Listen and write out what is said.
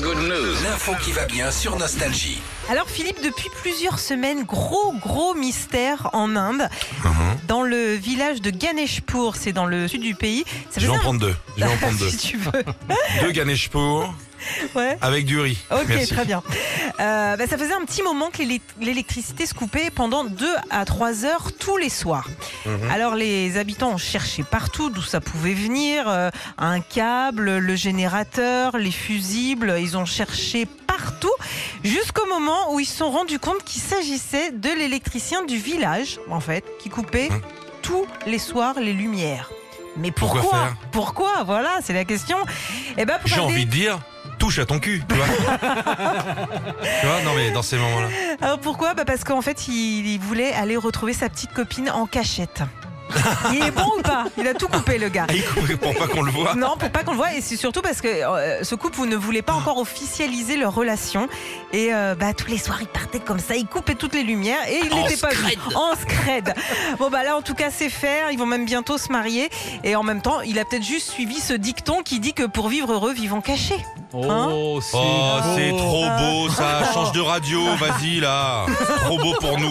good news. L'info qui va bien sur Nostalgie. Alors Philippe, depuis plusieurs semaines, gros gros mystère en Inde, dans le village de Ganeshpur, c'est dans le sud du pays. Ça Je vais en prendre deux. Je vais en prendre deux. si tu veux. Deux Ganeshpur Ouais. avec du riz. Ok, Merci. très bien. Euh, bah, ça faisait un petit moment que l'élec- l'électricité se coupait pendant 2 à 3 heures tous les soirs. Mhm. Alors les habitants ont cherché partout d'où ça pouvait venir, euh, un câble, le générateur, les fusibles, ils ont cherché partout jusqu'au moment où ils se sont rendus compte qu'il s'agissait de l'électricien du village, en fait, qui coupait Mhm. tous les soirs les lumières. Mais Pourquoi pourquoi faire Pourquoi Voilà, c'est la question. Eh ben, J'ai envie de dire, touche à ton cul. Tu vois, Tu vois Non mais dans ces moments-là. Alors pourquoi? Bah Parce qu'en fait, il, il voulait aller retrouver sa petite copine en cachette. Il est bon ou pas? Il a tout coupé, le gars. Ah, il coupe pour pas qu'on le voit. Non, pour pas qu'on le voit, et c'est surtout parce que euh, ce couple ne voulait pas encore officialiser leur relation. Et euh, bah, tous les soirs, ils partaient comme ça, ils coupaient toutes les lumières et ils En n'étaient pas vus. En scred. Bon, bah là, en tout cas, c'est faire. Ils vont même bientôt se marier. Et en même temps, il a peut-être juste suivi ce dicton qui dit que pour vivre heureux, vivons cachés. Oh, c'est Oh, c'est beau. trop beau ça. Change de radio, vas-y là. Trop beau pour nous.